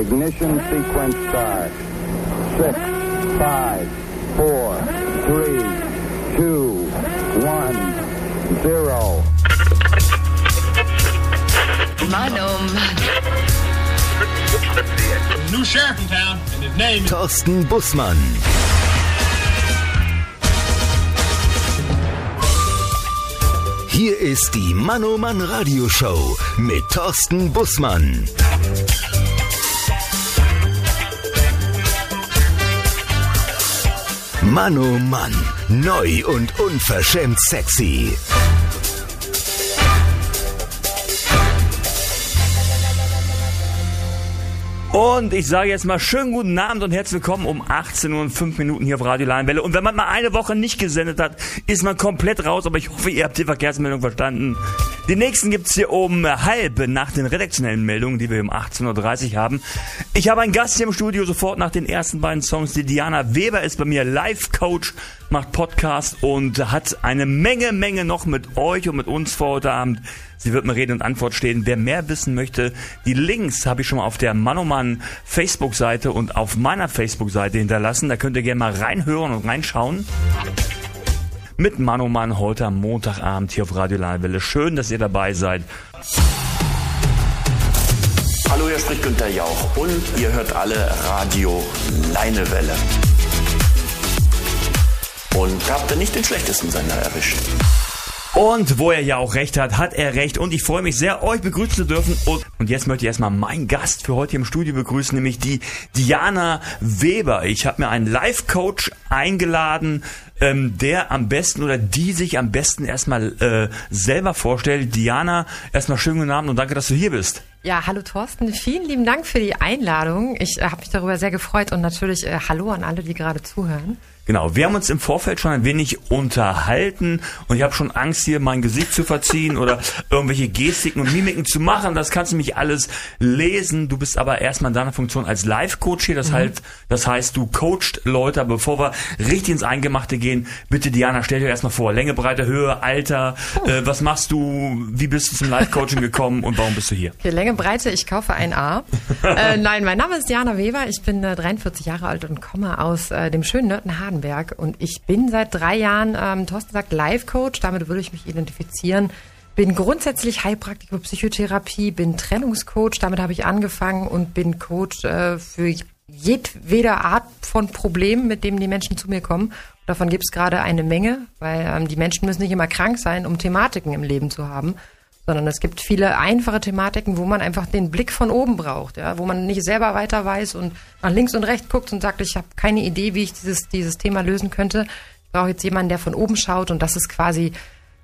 Ignition sequence start. Six, five, four, three, two, one, zero. Mann, Mann. New sheriff in town, and his name is... Thorsten Bussmann. Hier ist die Mann Mann Radioshow mit Thorsten Bussmann. Mann oh Mann, neu und unverschämt sexy. Und ich sage jetzt mal schönen guten Abend und herzlich willkommen um 18 Uhr und 5 Minuten hier auf Radio Leinwelle. Und wenn man mal eine Woche nicht gesendet hat, ist man komplett raus, aber ich hoffe, ihr habt die Verkehrsmeldung verstanden. Die nächsten gibt's hier um halb nach den redaktionellen Meldungen, die wir um 18.30 Uhr haben. Ich habe einen Gast hier im Studio sofort nach den ersten beiden Songs. Die Diana Weber ist bei mir Live-Coach, macht Podcast und hat eine Menge, Menge noch mit euch und mit uns vor heute Abend. Sie wird mir Rede und Antwort stehen. Wer mehr wissen möchte, die Links habe ich schon mal auf der Manoman Facebook-Seite und auf meiner Facebook-Seite hinterlassen. Da könnt ihr gerne mal reinhören und reinschauen. Mit Manoman heute am Montagabend hier auf Radio Leinwelle. Schön, dass ihr dabei seid. Hallo, hier spricht Günther Jauch und ihr hört alle Radio Leinewelle. Und habt ihr nicht den schlechtesten Sender erwischt. Und wo er ja auch recht hat, hat er recht. Und ich freue mich sehr, euch begrüßen zu dürfen. Und, und jetzt möchte ich erstmal meinen Gast für heute im Studio begrüßen, nämlich die Diana Weber. Ich habe mir einen Live-Coach eingeladen, ähm, der am besten oder die sich am besten erstmal äh, selber vorstellt. Diana, erstmal schönen guten Abend und danke, dass du hier bist. Ja, hallo Thorsten, vielen lieben Dank für die Einladung. Ich äh, habe mich darüber sehr gefreut und natürlich äh, hallo an alle, die gerade zuhören. Genau, wir haben uns im Vorfeld schon ein wenig unterhalten und ich habe schon Angst, hier mein Gesicht zu verziehen oder irgendwelche Gestiken und Mimiken zu machen. Das kannst du mich alles lesen. Du bist aber erstmal in deiner Funktion als Live-Coach hier. Das, mhm. heißt, das heißt, du coachst Leute. Bevor wir richtig ins Eingemachte gehen, bitte Diana, stell dir erstmal vor. Länge, Breite, Höhe, Alter. Oh. Äh, was machst du? Wie bist du zum Live-Coaching gekommen und warum bist du hier? Okay, Länge, Breite, ich kaufe ein A. äh, nein, mein Name ist Diana Weber. Ich bin äh, 43 Jahre alt und komme aus äh, dem schönen Nörten-Harden Baden-Württemberg und ich bin seit drei Jahren, ähm, Thorsten sagt, Life-Coach, damit würde ich mich identifizieren. Bin grundsätzlich Heilpraktiker Psychotherapie, bin Trennungscoach, damit habe ich angefangen und bin Coach äh, für jedwede Art von Problemen, mit dem die Menschen zu mir kommen. Davon gibt es gerade eine Menge, weil ähm, die Menschen müssen nicht immer krank sein, um Thematiken im Leben zu haben sondern es gibt viele einfache Thematiken, wo man einfach den Blick von oben braucht, ja, wo man nicht selber weiter weiß und nach links und rechts guckt und sagt, ich habe keine Idee, wie ich dieses, dieses Thema lösen könnte. Ich brauche jetzt jemanden, der von oben schaut und das ist quasi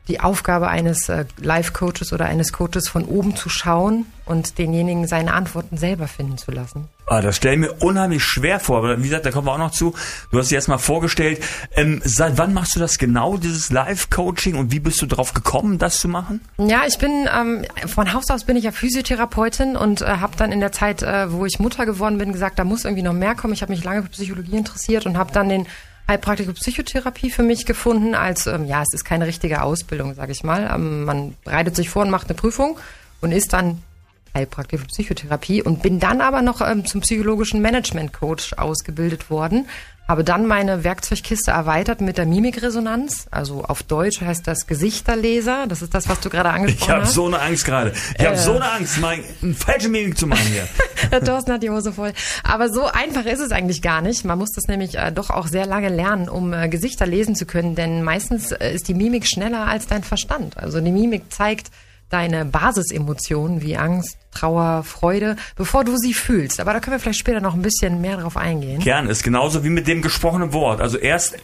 die Aufgabe eines äh, Life-Coaches oder eines Coaches von oben zu schauen und denjenigen seine Antworten selber finden zu lassen. Ah, das stelle ich mir unheimlich schwer vor. Aber wie gesagt, da kommen wir auch noch zu. Du hast dich erstmal vorgestellt. Ähm, seit wann machst du das genau, dieses Live-Coaching und wie bist du darauf gekommen, das zu machen? Ja, ich bin ähm, von Haus aus bin ich ja Physiotherapeutin und äh, habe dann in der Zeit, äh, wo ich Mutter geworden bin, gesagt, da muss irgendwie noch mehr kommen. Ich habe mich lange für Psychologie interessiert und habe dann den Heilpraktiker Psychotherapie für mich gefunden als, ähm, ja, es ist keine richtige Ausbildung, sage ich mal. Ähm, man bereitet sich vor und macht eine Prüfung und ist dann Heilpraktiker für Psychotherapie und bin dann aber noch ähm, zum psychologischen Management Coach ausgebildet worden, habe dann meine Werkzeugkiste erweitert mit der Mimikresonanz. Also auf Deutsch heißt das Gesichterleser. Das ist das, was du gerade angesprochen ich hab hast. Ich habe so eine Angst gerade. Ich äh, habe so eine Angst, mein, eine falsche Mimik zu machen hier. Der Thorsten hat die Hose voll. Aber so einfach ist es eigentlich gar nicht. Man muss das nämlich äh, doch auch sehr lange lernen, um äh, Gesichter lesen zu können. Denn meistens äh, ist die Mimik schneller als dein Verstand. Also die Mimik zeigt deine Basisemotionen wie Angst, Trauer, Freude, bevor du sie fühlst. Aber da können wir vielleicht später noch ein bisschen mehr drauf eingehen. Gern, ist genauso wie mit dem gesprochenen Wort. Also erst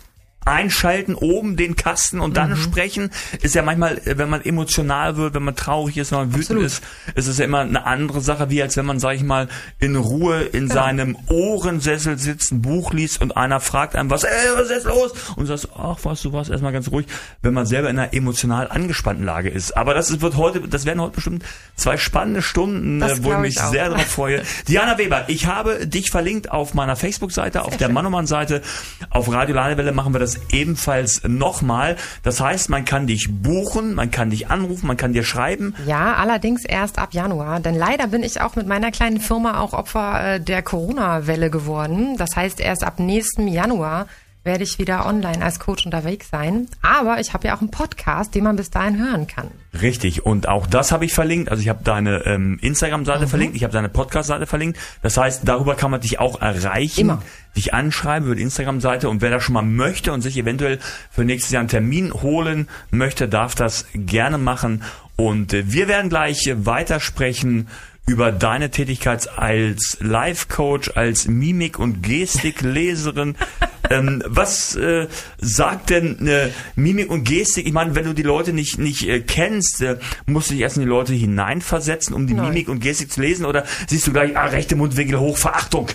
einschalten, oben den Kasten und dann mhm. sprechen, ist ja manchmal, wenn man emotional wird, wenn man traurig ist, wenn man wütend Absolut. ist, ist es ja immer eine andere Sache, wie als wenn man, sag ich mal, in Ruhe in ja. seinem Ohrensessel sitzt, ein Buch liest und einer fragt einem, was, ey, was ist jetzt los? Und du sagst, ach, was, du warst erstmal ganz ruhig, wenn man selber in einer emotional angespannten Lage ist. Aber das wird heute, das werden heute bestimmt zwei spannende Stunden, das äh, wo ich mich ich sehr darauf freue. Diana Weber, ich habe dich verlinkt auf meiner Facebook-Seite, auf der Mannomann-Seite, auf Radio Ladewelle machen wir das das ebenfalls nochmal. Das heißt, man kann dich buchen, man kann dich anrufen, man kann dir schreiben. Ja, allerdings erst ab Januar. Denn leider bin ich auch mit meiner kleinen Firma auch Opfer äh, der Corona-Welle geworden. Das heißt, erst ab nächstem Januar werde ich wieder online als Coach unterwegs sein. Aber ich habe ja auch einen Podcast, den man bis dahin hören kann. Richtig, und auch das habe ich verlinkt. Also ich habe deine ähm, Instagram-Seite Mhm. verlinkt, ich habe deine Podcast-Seite verlinkt. Das heißt, darüber kann man dich auch erreichen, Immer. dich anschreiben über die Instagram-Seite. Und wer das schon mal möchte und sich eventuell für nächstes Jahr einen Termin holen möchte, darf das gerne machen. Und äh, wir werden gleich äh, weitersprechen über deine Tätigkeit als Life-Coach, als Mimik- und Gestikleserin. ähm, was äh, sagt denn äh, Mimik und Gestik? Ich meine, wenn du die Leute nicht nicht äh, kennst, äh, musst du dich erst in die Leute hineinversetzen, um die Nein. Mimik und Gestik zu lesen? Oder siehst du gleich, ah, rechte Mundwinkel hoch, Verachtung?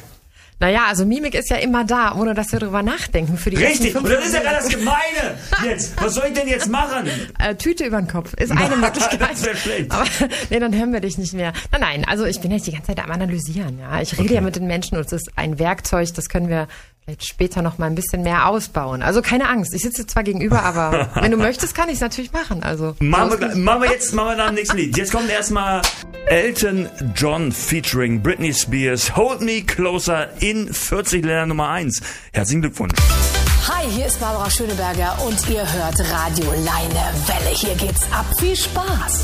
Naja, also Mimik ist ja immer da, ohne dass wir drüber nachdenken. Für die Richtig, und das ist ja gerade das Gemeine jetzt. Was soll ich denn jetzt machen? Äh, Tüte über den Kopf ist eine Möglichkeit. Das schlecht. Aber nee, dann hören wir dich nicht mehr. Nein, nein, also ich bin jetzt die ganze Zeit am Analysieren. Ja, Ich rede ja mit den Menschen und es ist ein Werkzeug, das können wir vielleicht später noch mal ein bisschen mehr ausbauen. Also keine Angst, ich sitze zwar gegenüber, aber wenn du möchtest, kann ich es natürlich machen. Also Machen wir, machen wir jetzt machen wir nach dem nächsten Lied. Jetzt kommt erstmal Elton John featuring Britney Spears Hold Me Closer in 40 Ländern Nummer 1. Herzlichen Glückwunsch. Hi, hier ist Barbara Schöneberger und ihr hört Radio Leine Welle. Hier geht's ab. Viel Spaß.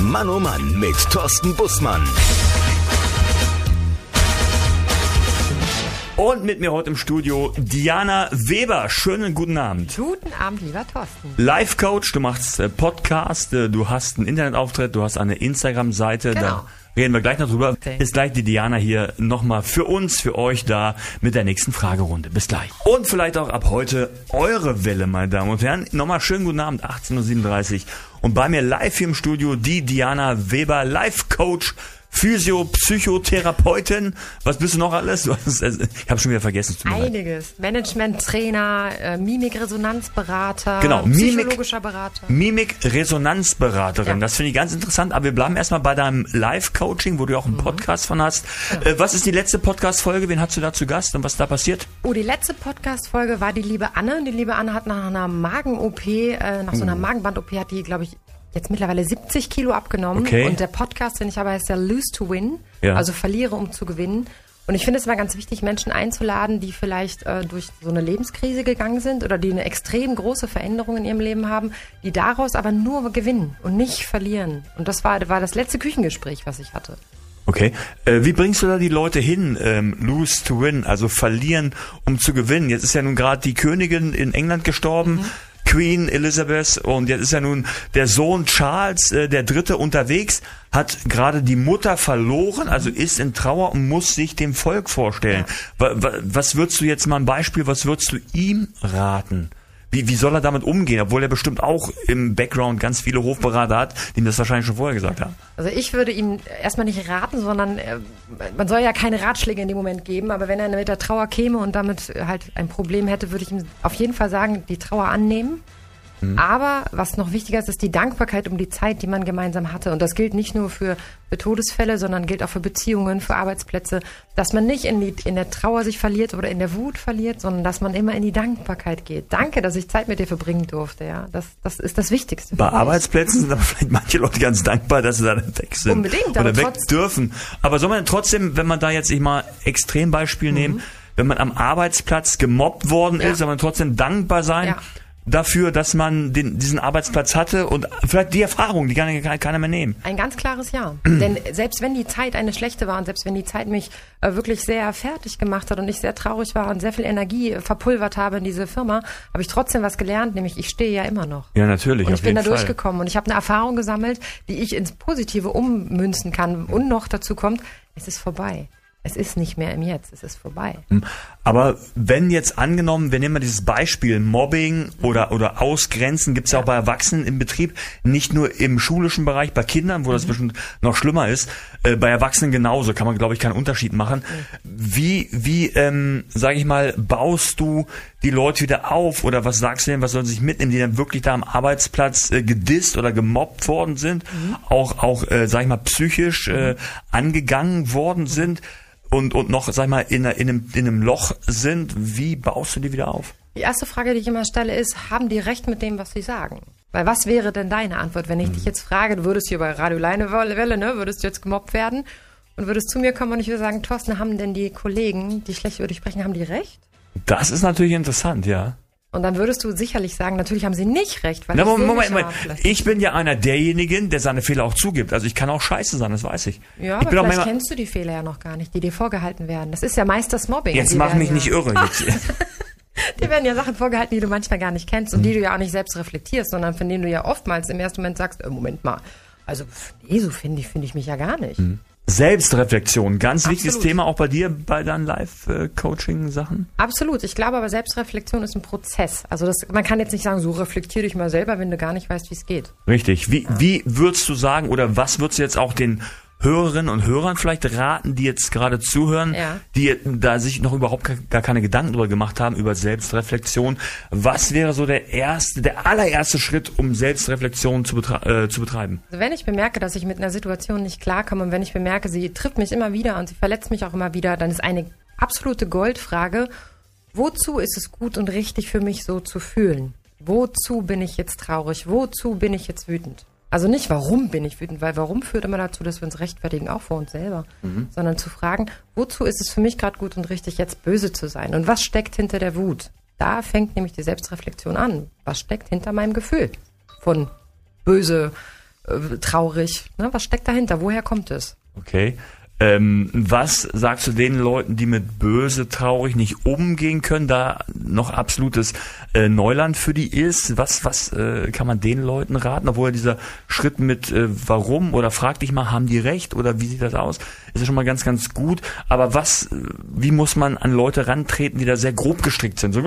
Mann oh Mann mit Thorsten Bussmann. Und mit mir heute im Studio Diana Weber. Schönen guten Abend. Guten Abend, lieber Thorsten. Life Coach, du machst äh, Podcast, äh, du hast einen Internetauftritt, du hast eine Instagram-Seite. Genau. Da reden wir gleich noch drüber. Ist gleich die Diana hier nochmal für uns, für euch da mit der nächsten Fragerunde. Bis gleich. Und vielleicht auch ab heute eure Welle, meine Damen und Herren. Nochmal schönen guten Abend, 18.37 Uhr. Und bei mir live hier im Studio die Diana Weber, Life Coach. Physio, Psychotherapeutin, was bist du noch alles? Hast, also, ich habe schon wieder vergessen. Einiges. Management-Trainer, äh, Mimik-Resonanzberater, Genau, Mimik- psychologischer Berater. Mimik-Resonanzberaterin. Ja. Das finde ich ganz interessant. Aber wir bleiben erstmal bei deinem Live-Coaching, wo du auch einen Podcast von hast. Äh, was ist die letzte Podcast-Folge? Wen hast du da zu Gast und was da passiert? Oh, die letzte Podcast-Folge war die liebe Anne. Die liebe Anne hat nach einer Magen-OP, äh, nach so einer Magenband-OP hat die, glaube ich, jetzt mittlerweile 70 Kilo abgenommen. Okay. Und der Podcast, den ich habe, heißt ja Lose to Win. Ja. Also verliere, um zu gewinnen. Und ich finde es immer ganz wichtig, Menschen einzuladen, die vielleicht äh, durch so eine Lebenskrise gegangen sind oder die eine extrem große Veränderung in ihrem Leben haben, die daraus aber nur gewinnen und nicht verlieren. Und das war, war das letzte Küchengespräch, was ich hatte. Okay. Äh, wie bringst du da die Leute hin? Ähm, lose to win, also verlieren, um zu gewinnen. Jetzt ist ja nun gerade die Königin in England gestorben. Queen Elizabeth und jetzt ist ja nun der Sohn Charles, äh, der Dritte, unterwegs, hat gerade die Mutter verloren, also ist in Trauer und muss sich dem Volk vorstellen. Wa- Was würdest du jetzt mal ein Beispiel, was würdest du ihm raten? Wie, wie soll er damit umgehen, obwohl er bestimmt auch im Background ganz viele Hofberater hat, die ihm das wahrscheinlich schon vorher gesagt haben? Also ich würde ihm erstmal nicht raten, sondern äh, man soll ja keine Ratschläge in dem Moment geben, aber wenn er mit der Trauer käme und damit halt ein Problem hätte, würde ich ihm auf jeden Fall sagen, die Trauer annehmen. Aber was noch wichtiger ist, ist die Dankbarkeit um die Zeit, die man gemeinsam hatte. Und das gilt nicht nur für, Todesfälle, sondern gilt auch für Beziehungen, für Arbeitsplätze, dass man nicht in, die, in der Trauer sich verliert oder in der Wut verliert, sondern dass man immer in die Dankbarkeit geht. Danke, dass ich Zeit mit dir verbringen durfte. Ja, das, das ist das Wichtigste. Bei. Arbeitsplätzen sind aber vielleicht manche Leute ganz dankbar, dass sie da weg sind. Unbedingt, Oder aber weg dürfen. Aber soll man trotzdem, wenn man da jetzt ich mal Extrembeispiel nehmen, wenn man am Arbeitsplatz gemobbt worden Mhm. Ja. ist, soll man trotzdem dankbar sein Ja. Dafür, dass man den, diesen Arbeitsplatz hatte und vielleicht die Erfahrung, die kann ja keiner mehr nehmen. Ein ganz klares Ja. Denn selbst wenn die Zeit eine schlechte war und selbst wenn die Zeit mich äh, wirklich sehr fertig gemacht hat und ich sehr traurig war und sehr viel Energie äh, verpulvert habe in diese Firma, habe ich trotzdem was gelernt, nämlich ich stehe ja immer noch. Ja, natürlich, Und ich bin da Fall. durchgekommen und ich habe eine Erfahrung gesammelt, die ich ins Positive ummünzen kann. Und noch dazu kommt, es ist vorbei. Es ist nicht mehr im Jetzt, es ist vorbei. Aber wenn jetzt angenommen, wir nehmen mal dieses Beispiel Mobbing oder, oder Ausgrenzen, gibt's ja auch bei Erwachsenen im Betrieb, nicht nur im schulischen Bereich, bei Kindern, wo das bestimmt noch schlimmer ist, äh, bei Erwachsenen genauso, kann man, glaube ich, keinen Unterschied machen. Wie, wie ähm, sage ich mal, baust du die Leute wieder auf oder was sagst du denn, was sollen sie sich mitnehmen, die dann wirklich da am Arbeitsplatz äh, gedisst oder gemobbt worden sind, auch, auch äh, sag ich mal, psychisch äh, angegangen worden sind? Und, und noch, sag mal, in, in, einem, in einem Loch sind, wie baust du die wieder auf? Die erste Frage, die ich immer stelle, ist, haben die recht mit dem, was sie sagen? Weil was wäre denn deine Antwort, wenn ich dich jetzt frage, du würdest hier bei Radio Leinewelle, ne, würdest du jetzt gemobbt werden und würdest zu mir kommen und ich würde sagen, Thorsten, haben denn die Kollegen, die schlecht über dich sprechen, haben die recht? Das ist natürlich interessant, ja. Und dann würdest du sicherlich sagen, natürlich haben sie nicht recht, weil Na, ich Moment, Moment, Moment. Ich bin ja einer derjenigen, der seine Fehler auch zugibt. Also ich kann auch scheiße sein, das weiß ich. Ja, ich aber vielleicht kennst du die Fehler ja noch gar nicht, die dir vorgehalten werden. Das ist ja meist das Mobbing. jetzt Die mach mich ja, nicht irre. Jetzt. Dir werden ja Sachen vorgehalten, die du manchmal gar nicht kennst und die du ja auch nicht selbst reflektierst, sondern von denen du ja oftmals im ersten Moment sagst, äh, Moment mal, also nee, so finde ich, finde ich mich ja gar nicht. Mhm. Selbstreflexion, ganz wichtiges Absolut. Thema auch bei dir, bei deinen Live-Coaching-Sachen. Absolut. Ich glaube aber, Selbstreflexion ist ein Prozess. Also das, man kann jetzt nicht sagen, so reflektier dich mal selber, wenn du gar nicht weißt, wie es geht. Richtig. Wie, wie würdest du sagen oder was würdest du jetzt auch den Hörerinnen und Hörern vielleicht raten, die jetzt gerade zuhören, Ja. die da sich noch überhaupt gar- keine Gedanken drüber gemacht haben über Selbstreflexion? Was wäre so der erste, der allererste Schritt, um Selbstreflexion zu, betre äh, zu betreiben? Also wenn ich bemerke, dass ich mit einer Situation nicht klarkomme und wenn ich bemerke, sie trifft mich immer wieder und sie verletzt mich auch immer wieder, dann ist eine absolute Goldfrage, wozu ist es gut und richtig für mich so zu fühlen? Wozu bin ich jetzt traurig? Wozu bin ich jetzt wütend? Also nicht, warum bin ich wütend, weil warum führt immer dazu, dass wir uns rechtfertigen, auch vor uns selber, sondern zu fragen, wozu ist es für mich gerade gut und richtig, jetzt böse zu sein? Und was steckt hinter der Wut? Da fängt nämlich die Selbstreflexion an. Was steckt hinter meinem Gefühl von böse, äh, traurig? Ne? Was steckt dahinter? Woher kommt es? Okay. Ähm, was sagst du den Leuten, die mit böse, traurig nicht umgehen können, da noch absolutes äh, Neuland für die ist? Was, was äh, kann man den Leuten raten? Obwohl dieser Schritt mit äh, warum oder frag dich mal, haben die recht oder wie sieht das aus? Ist ja schon mal ganz, ganz gut. Aber was, äh, wie muss man an Leute rantreten, die da sehr grob gestrickt sind? So,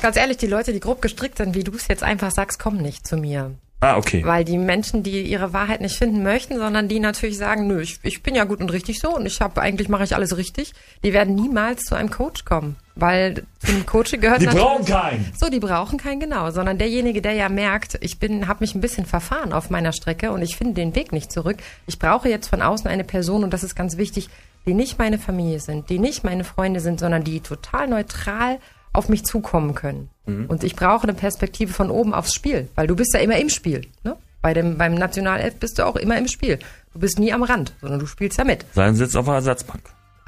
Ganz ehrlich, die Leute, die grob gestrickt sind, wie du es jetzt einfach sagst, kommen nicht zu mir. Ah, okay. Weil die Menschen, die ihre Wahrheit nicht finden möchten, sondern die natürlich sagen, nö, ich, ich bin ja gut und richtig so und ich habe eigentlich mache ich alles richtig, die werden niemals zu einem Coach kommen. Weil zum Coaching gehört Die brauchen keinen. So, die brauchen keinen, genau. Sondern derjenige, der ja merkt, ich bin, habe mich ein bisschen verfahren auf meiner Strecke und ich finde den Weg nicht zurück. Ich brauche jetzt von außen eine Person, und das ist ganz wichtig, die nicht meine Familie sind, die nicht meine Freunde sind, sondern die total neutral auf mich zukommen können. Und ich brauche eine Perspektive von oben aufs Spiel, weil du bist ja immer im Spiel. Ne? Bei dem, beim Nationalelf bist du auch immer im Spiel. Du bist nie am Rand, sondern du spielst ja mit. Sein sitzt auf der Ersatzbank.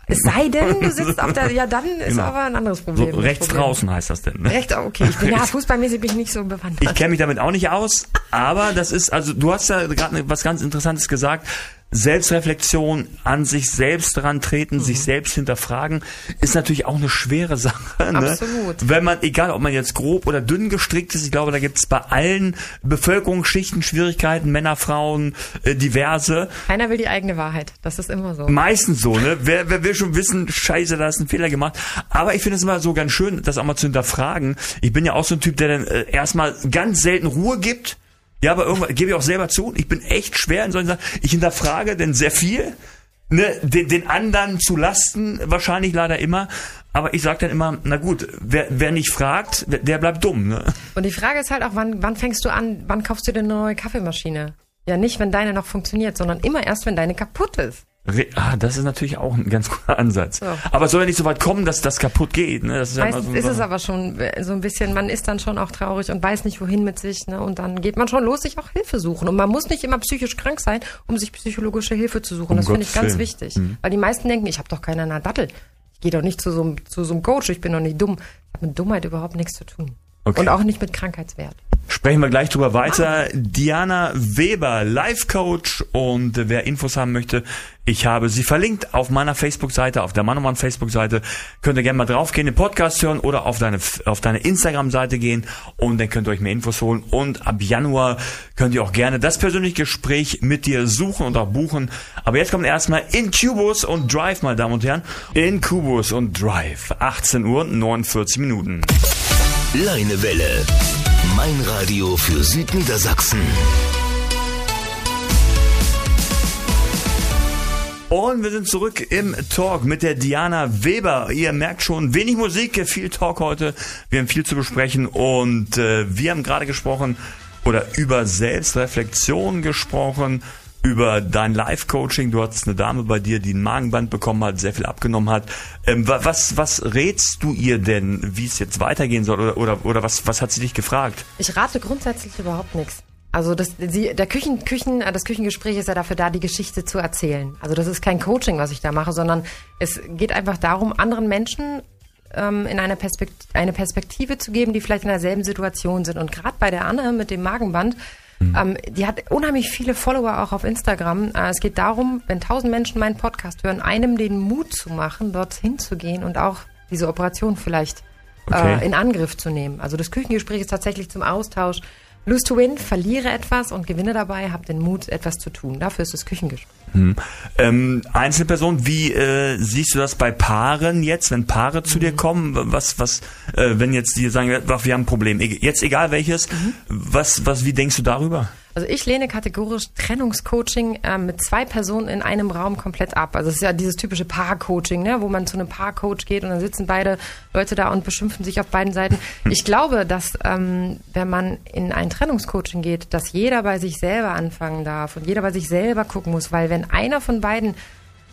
Es sei denn, du sitzt auf der, ja, dann ist Genau. aber ein anderes So Problem. Das rechts Problem. draußen heißt das denn. Ne? Rechts, okay. Ich bin ja fußballmäßig bin ich nicht so bewandert. Ich kenne mich damit auch nicht aus, aber das ist, also du hast ja gerade was ganz Interessantes gesagt. Selbstreflexion, an sich selbst dran treten, sich selbst hinterfragen, ist natürlich auch eine schwere Sache. Ne? Absolut. Wenn man, egal ob man jetzt grob oder dünn gestrickt ist, ich glaube, da gibt es bei allen Bevölkerungsschichten Schwierigkeiten, Männer, Frauen, äh, diverse. Keiner will die eigene Wahrheit. Das ist immer so. Meistens so, ne? Wer, wer will schon wissen, scheiße, da ist ein Fehler gemacht. Aber ich finde es immer so ganz schön, das auch mal zu hinterfragen. Ich bin ja auch so ein Typ, der dann äh, erstmal ganz selten Ruhe gibt. Ja, aber irgendwann gebe ich auch selber zu, ich bin echt schwer in solchen Sachen. Ich hinterfrage denn sehr viel. Ne, den, den anderen zu lasten, wahrscheinlich leider immer. Aber ich sage dann immer, na gut, wer, wer nicht fragt, der, bleibt dumm. Ne? Und die Frage ist halt auch, wann, wann fängst du an, wann kaufst du dir eine neue Kaffeemaschine? Ja, nicht, wenn deine noch funktioniert, sondern immer erst, wenn deine kaputt ist. Re ah, das ist natürlich auch ein ganz guter Ansatz. Ja. Aber es soll ja nicht so weit kommen, dass das kaputt geht. Ne? Das ist ja Meistens so eine ist es aber schon äh, so ein bisschen, man ist dann schon auch traurig und weiß nicht, wohin mit sich. Ne? Und dann geht man schon los, sich auch Hilfe suchen. Und man muss nicht immer psychisch krank sein, um sich psychologische Hilfe zu suchen. Um das finde ich ganz Willen. wichtig. Mhm. Weil die meisten denken, ich habe doch keiner einer Dattel. Ich gehe doch nicht zu so, einem, zu so einem Coach, ich bin doch nicht dumm. Ich habe mit Dummheit überhaupt nichts zu tun. Okay. Und auch nicht mit Krankheitswert. Sprechen wir gleich drüber weiter. Diana Weber, Life Coach. Und wer Infos haben möchte, ich habe sie verlinkt auf meiner Facebook-Seite, auf der Manoman Facebook-Seite. Könnt ihr gerne mal draufgehen, den Podcast hören oder auf deine, auf deine Instagram-Seite gehen und dann könnt ihr euch mehr Infos holen. Und ab Januar könnt ihr auch gerne das persönliche Gespräch mit dir suchen und auch buchen. Aber jetzt kommt erstmal Incubus und Drive, meine Damen und Herren. Incubus und Drive. 18 Uhr, 49 Minuten. Leinewelle. Mein Radio für Südniedersachsen. Und wir sind zurück im Talk mit der Diana Weber. Ihr merkt schon, wenig Musik, viel Talk heute. Wir haben viel zu besprechen und äh, wir haben gerade gesprochen oder über Selbstreflexion gesprochen, über dein Live-Coaching. Du hattest eine Dame bei dir, die ein Magenband bekommen hat, sehr viel abgenommen hat. Ähm, wa- was, was rätst du ihr denn, wie es jetzt weitergehen soll? Oder, oder, oder was, was hat sie dich gefragt? Ich rate grundsätzlich überhaupt nichts. Also das, sie, der Küchen, Küchen, äh, das Küchengespräch ist ja dafür da, die Geschichte zu erzählen. Also das ist kein Coaching, was ich da mache, sondern es geht einfach darum, anderen Menschen ähm, in eine, Perspekt eine Perspektive zu geben, die vielleicht in derselben Situation sind. Und gerade bei der Anne mit dem Magenband, ähm, die hat unheimlich viele Follower auch auf Instagram. Äh, es geht darum, wenn tausend Menschen meinen Podcast hören, einem den Mut zu machen, dorthin zu gehen und auch diese Operation vielleicht Okay. äh, in Angriff zu nehmen. Also das Küchengespräch ist tatsächlich zum Austausch. Lose to win, verliere etwas und gewinne dabei, hab den Mut, etwas zu tun. Dafür ist das Küchengespräch. Ähm, Einzelperson, wie äh, siehst du das bei Paaren jetzt, wenn Paare zu Mhm. dir kommen? Was, was, äh, wenn jetzt die sagen, wir haben ein Problem, e- jetzt egal welches, Mhm. was, was, wie denkst du darüber? Also ich lehne kategorisch Trennungscoaching äh, mit zwei Personen in einem Raum komplett ab. Also es ist ja dieses typische Paar-Coaching, ne, wo man zu einem Paar-Coach geht und dann sitzen beide Leute da und beschimpfen sich auf beiden Seiten. Ich glaube, dass ähm, wenn man in ein Trennungscoaching geht, dass jeder bei sich selber anfangen darf und jeder bei sich selber gucken muss, weil wenn einer von beiden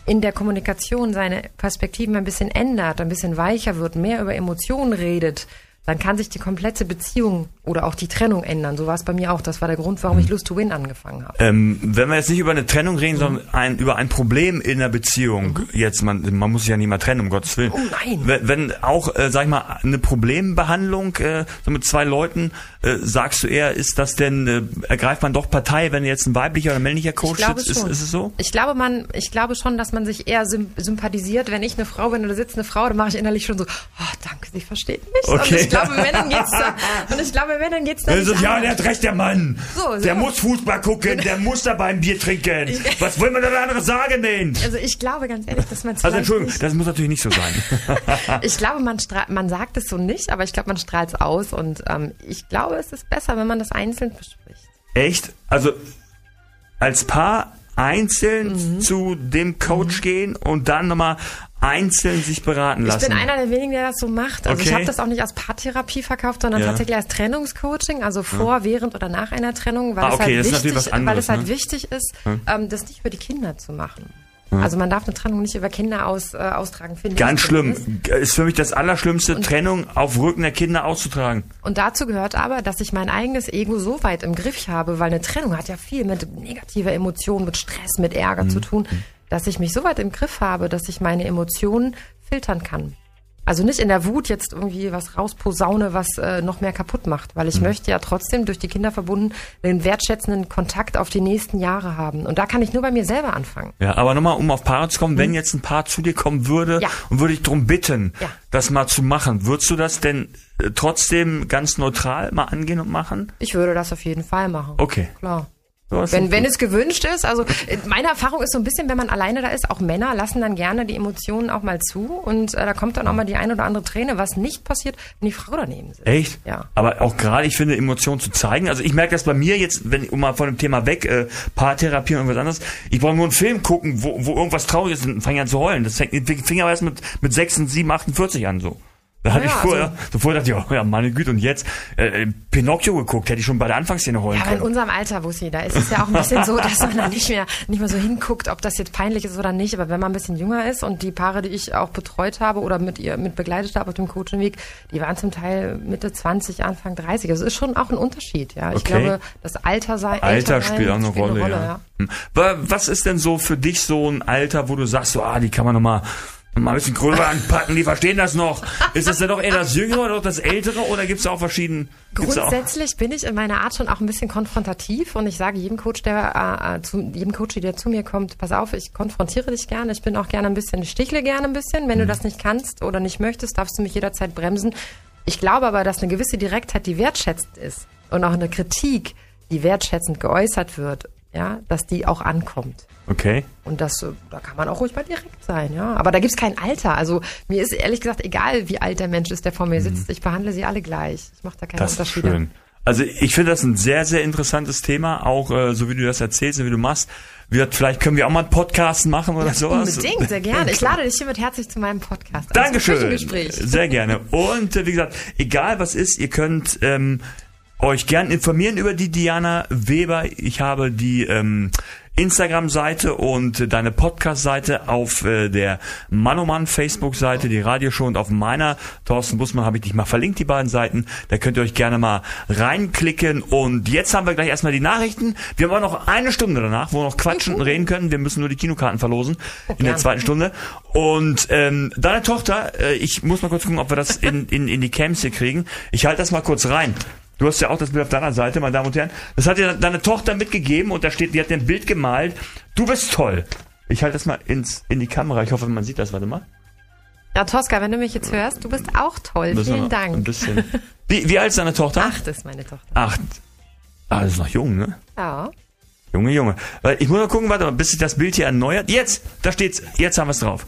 in der Kommunikation seine Perspektiven ein bisschen ändert, ein bisschen weicher wird, mehr über Emotionen redet, dann kann sich die komplette Beziehung oder auch die Trennung ändern. So war es bei mir auch. Das war der Grund, warum ich Lust to Win angefangen habe. Ähm, wenn wir jetzt nicht über eine Trennung reden, sondern ein, über ein Problem in der Beziehung, jetzt, man, man muss sich ja nie mal trennen, um Gottes Willen. Oh nein. Wenn, wenn auch, äh, sag ich mal, eine Problembehandlung äh, so mit zwei Leuten, äh, sagst du eher, ist das denn, äh, ergreift man doch Partei, wenn jetzt ein weiblicher oder männlicher Coach ich glaube sitzt? Ist, schon. ist es so? Ich glaube, man, ich glaube schon, dass man sich eher sym sympathisiert. Wenn ich eine Frau bin oder sitzt eine Frau, dann mache ich innerlich schon so, oh, danke, sie versteht mich. Okay. Ich glaube, Männern geht's da, und ich glaube, Männern geht's da Also, nicht ja, anders. der hat recht, der Mann. So, so. Der muss Fußball gucken, der muss dabei ein Bier trinken. Was will man denn anderes sagen, Mensch? Also ich glaube ganz ehrlich, dass man Also Entschuldigung, nicht, das muss natürlich nicht so sein. Ich glaube, man, man sagt es so nicht, aber ich glaube, man strahlt es aus. Und ähm, ich glaube, es ist besser, wenn man das einzeln bespricht. Echt? Also als Paar einzeln Mhm. zu dem Coach gehen und dann nochmal einzeln sich beraten lassen. Ich bin einer der wenigen, der das so macht. Also ich Okay. habe das auch nicht als Paartherapie verkauft, sondern Ja. tatsächlich als Trennungscoaching, also vor, während oder nach einer Trennung, weil Ah, es okay, halt das ist wichtig, natürlich was anderes, weil es halt ne? wichtig ist, ähm, das nicht über die Kinder zu machen. Also man darf eine Trennung nicht über Kinder aus, äh, austragen, finde Ganz ich. schlimm. Ist für mich das Allerschlimmste, Trennung auf Rücken der Kinder auszutragen. Und dazu gehört aber, dass ich mein eigenes Ego so weit im Griff habe, weil eine Trennung hat ja viel mit negativer Emotion, mit Stress, mit Ärger zu tun, dass ich mich so weit im Griff habe, dass ich meine Emotionen filtern kann. Also nicht in der Wut jetzt irgendwie was rausposaune, was äh, noch mehr kaputt macht, weil ich möchte ja trotzdem durch die Kinder verbunden einen wertschätzenden Kontakt auf die nächsten Jahre haben. Und da kann ich nur bei mir selber anfangen. Ja, aber nochmal, um auf Paare zu kommen, wenn jetzt ein Paar zu dir kommen würde Mhm. Ja. und würde ich darum bitten, Ja. das mal zu machen, würdest du das denn äh, trotzdem ganz neutral mal angehen und machen? Ich würde das auf jeden Fall machen. Okay. Klar. Wenn, wenn es gewünscht ist, also äh, meine Erfahrung ist so ein bisschen, wenn man alleine da ist, auch Männer lassen dann gerne die Emotionen auch mal zu und äh, da kommt dann auch mal die eine oder andere Träne, was nicht passiert, wenn die Frau daneben sitzt. Echt? Ja. Aber auch gerade, ich finde, Emotionen zu zeigen. Also ich merke das bei mir jetzt, wenn um mal von dem Thema weg, äh, Paartherapie und irgendwas anderes. Ich brauche nur einen Film gucken, wo, wo irgendwas traurig ist und fange an zu heulen. Das fängt, fing aber erst mit, mit 6, 7, 48 an so. Da hatte Ja, ich vorher, also- so vorher dachte ich, oh, ja, meine Güte, und jetzt äh, Pinocchio geguckt, hätte ich schon bei der Anfangsszene heulen Ja, aber in können. unserem Alter, Bussi, da ist es ja auch ein bisschen so, dass man da nicht mehr, nicht mehr so hinguckt, ob das jetzt peinlich ist oder nicht. Aber wenn man ein bisschen jünger ist und die Paare, die ich auch betreut habe oder mit ihr mit begleitet habe auf dem Coachingweg, die waren zum Teil Mitte 20, Anfang 30. Also es ist schon auch ein Unterschied, ja. Ich Okay. glaube, das Alter sei Alter älter sein spielt auch eine Rolle, ja. Hm. Wa- Was ist denn so für dich so ein Alter, wo du sagst, so, ah, die kann man noch mal ein bisschen größer anpacken, die verstehen das noch. Ist das denn doch eher das Jüngere oder das Ältere oder gibt es auch verschieden? gibt's auch- Grundsätzlich bin ich in meiner Art schon auch ein bisschen konfrontativ und ich sage jedem Coach, der äh, äh, zu jedem Coach, der zu mir kommt, pass auf, ich konfrontiere dich gerne. Ich bin auch gerne ein bisschen, ich stichle gerne ein bisschen. Wenn du das nicht kannst oder nicht möchtest, darfst du mich jederzeit bremsen. Ich glaube aber, dass eine gewisse Direktheit, die wertschätzend ist und auch eine Kritik, die wertschätzend geäußert wird, ja, dass die auch ankommt. Okay. Und das, äh, da kann man auch ruhig mal direkt sein, ja. Aber da gibt's kein Alter. Also mir ist ehrlich gesagt egal, wie alt der Mensch ist, der vor mir sitzt. Ich behandle sie alle gleich. Ich mache da keine Mhm. Das ist schön. Also ich finde das ein sehr, sehr interessantes Thema, auch äh, so wie du das erzählst und wie du machst. Wird, vielleicht können wir auch mal einen Podcast machen oder sowas. Unbedingt, sehr gerne. Ich lade dich hiermit herzlich zu meinem Podcast. Dankeschön. Sehr gerne. Und äh, wie gesagt, egal was ist, ihr könnt ähm, euch gern informieren über die Diana Weber. Ich habe die ähm, Instagram-Seite und deine Podcast-Seite auf äh, der Manoman Facebook-Seite, die Radioshow und auf meiner Thorsten Busmann habe ich dich mal verlinkt, die beiden Seiten. Da könnt ihr euch gerne mal reinklicken. Und jetzt haben wir gleich erstmal die Nachrichten. Wir haben auch noch eine Stunde danach, wo wir noch quatschen und reden können. Wir müssen nur die Kinokarten verlosen in der zweiten Stunde. Und ähm, deine Tochter, äh, ich muss mal kurz gucken, ob wir das in, in, in die Camps hier kriegen. Ich halte das mal kurz rein. Du hast ja auch das Bild auf deiner Seite, meine Damen und Herren. Das hat dir deine Tochter mitgegeben und da steht, die hat dir ein Bild gemalt. Du bist toll. Ich halte das mal ins, in die Kamera. Ich hoffe, man sieht das. Warte mal. Ja, Tosca, wenn du mich jetzt hörst, du bist auch toll. Wir Vielen Dank. Ein bisschen. Wie, wie alt ist deine Tochter? Acht ist meine Tochter. Acht. Ah, das ist noch jung, ne? Ja. Junge, Junge. Weil Ich muss mal gucken, warte mal, bis sich das Bild hier erneuert. Jetzt, da steht's, jetzt haben wir es drauf.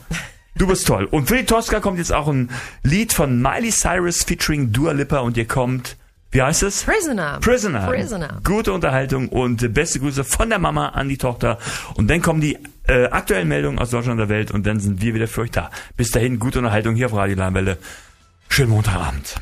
Du bist toll. Und für die Tosca kommt jetzt auch ein Lied von Miley Cyrus featuring Dua Lipa und ihr kommt, wie heißt es? Prisoner. Prisoner. Prisoner. Gute Unterhaltung und beste Grüße von der Mama an die Tochter. Und dann kommen die äh, aktuellen Meldungen aus Deutschland und der Welt und dann sind wir wieder für euch da. Bis dahin, gute Unterhaltung hier auf Radio Leinwelle. Schönen Montagabend.